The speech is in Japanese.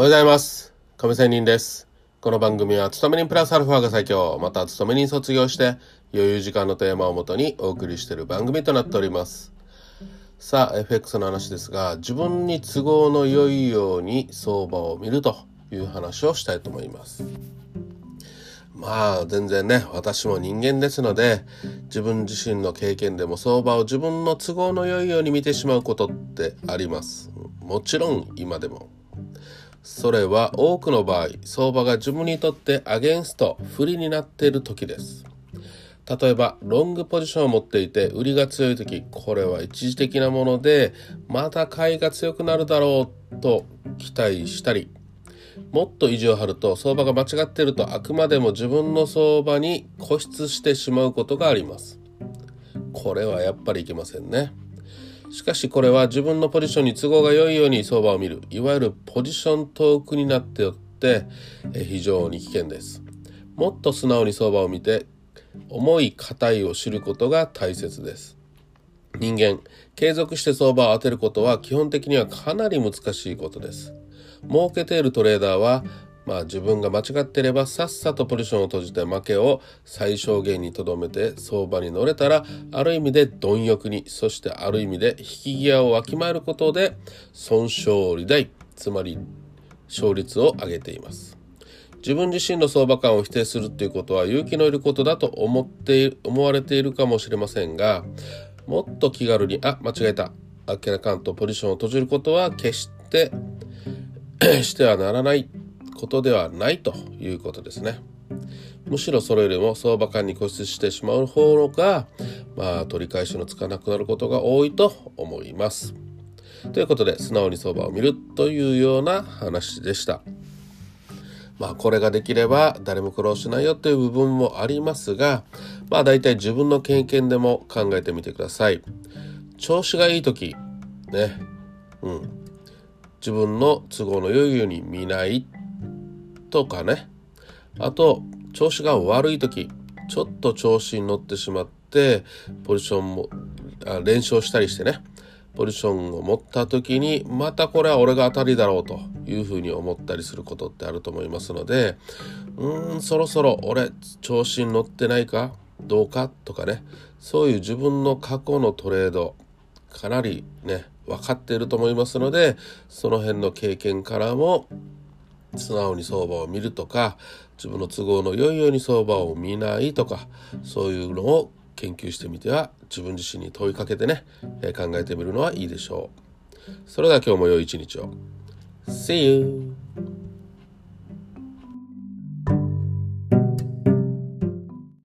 おはようございます。亀仙人です。この番組は、勤め人プラスアルファが最強、また勤め人卒業して、余裕時間のテーマをもとにお送りしている番組となっております。さあ、FX の話ですが、自分に都合の良いように相場を見るという話をしたいと思います。まあ全然ね私も人間ですので自分自身の経験でも相場を自分の都合の良いように見てしまうことってありますもちろん今でもそれは多くの場合相場が自分にとってアゲンスト不利になっている時です。例えばロングポジションを持っていて売りが強い時これは一時的なものでまた買いが強くなるだろうと期待したりもっと意地を張ると相場が間違っているとあくまでも自分の相場に固執してしまうことがあります。これはやっぱりいけませんね。しかしこれは自分のポジションに都合が良いように相場を見る。いわゆるポジショントークになってよって非常に危険です。もっと素直に相場を見て重い硬いを知ることが大切です。人間継続して相場を当てることは基本的にはかなり難しいことです。儲けているトレーダーはまあ自分が間違っていればさっさとポジションを閉じて負けを最小限にとどめて相場に乗れたらある意味で貪欲にそしてある意味で引き際をわきまえることで損傷利大つまり勝率を上げています。自分自身の相場感を否定するということは勇気のいることだと思って思われているかもしれませんがもっと気軽にあ間違えた。あっけらかんとポジションを閉じることは決して してはならない。ことではないということですね。むしろそれよりも相場感に固執してしまう方が、まあ、取り返しのつかなくなることが多いと思います。ということで素直に相場を見るというような話でした。まあこれができれば誰も苦労しないよという部分もありますがまあ大体自分の経験でも考えてみてください。調子がいい時ねうん自分の都合の良いように見ないとかね。あと調子が悪い時ちょっと調子に乗ってしまってポジションもあ連勝したりしてね。ポジションを持った時にまたこれは俺が当たりだろうというふうに思ったりすることってあると思いますのでうーんそろそろ俺調子に乗ってないか？どうか？とかね。そういう自分の過去のトレードかなりね分かっていると思いますのでその辺の経験からも素直に相場を見るとか自分の都合の良いように相場を見ないとかそういうのを研究してみては自分自身に問いかけてね、え考えてみるのはいいでしょう。それでは今日も良い一日を。See you!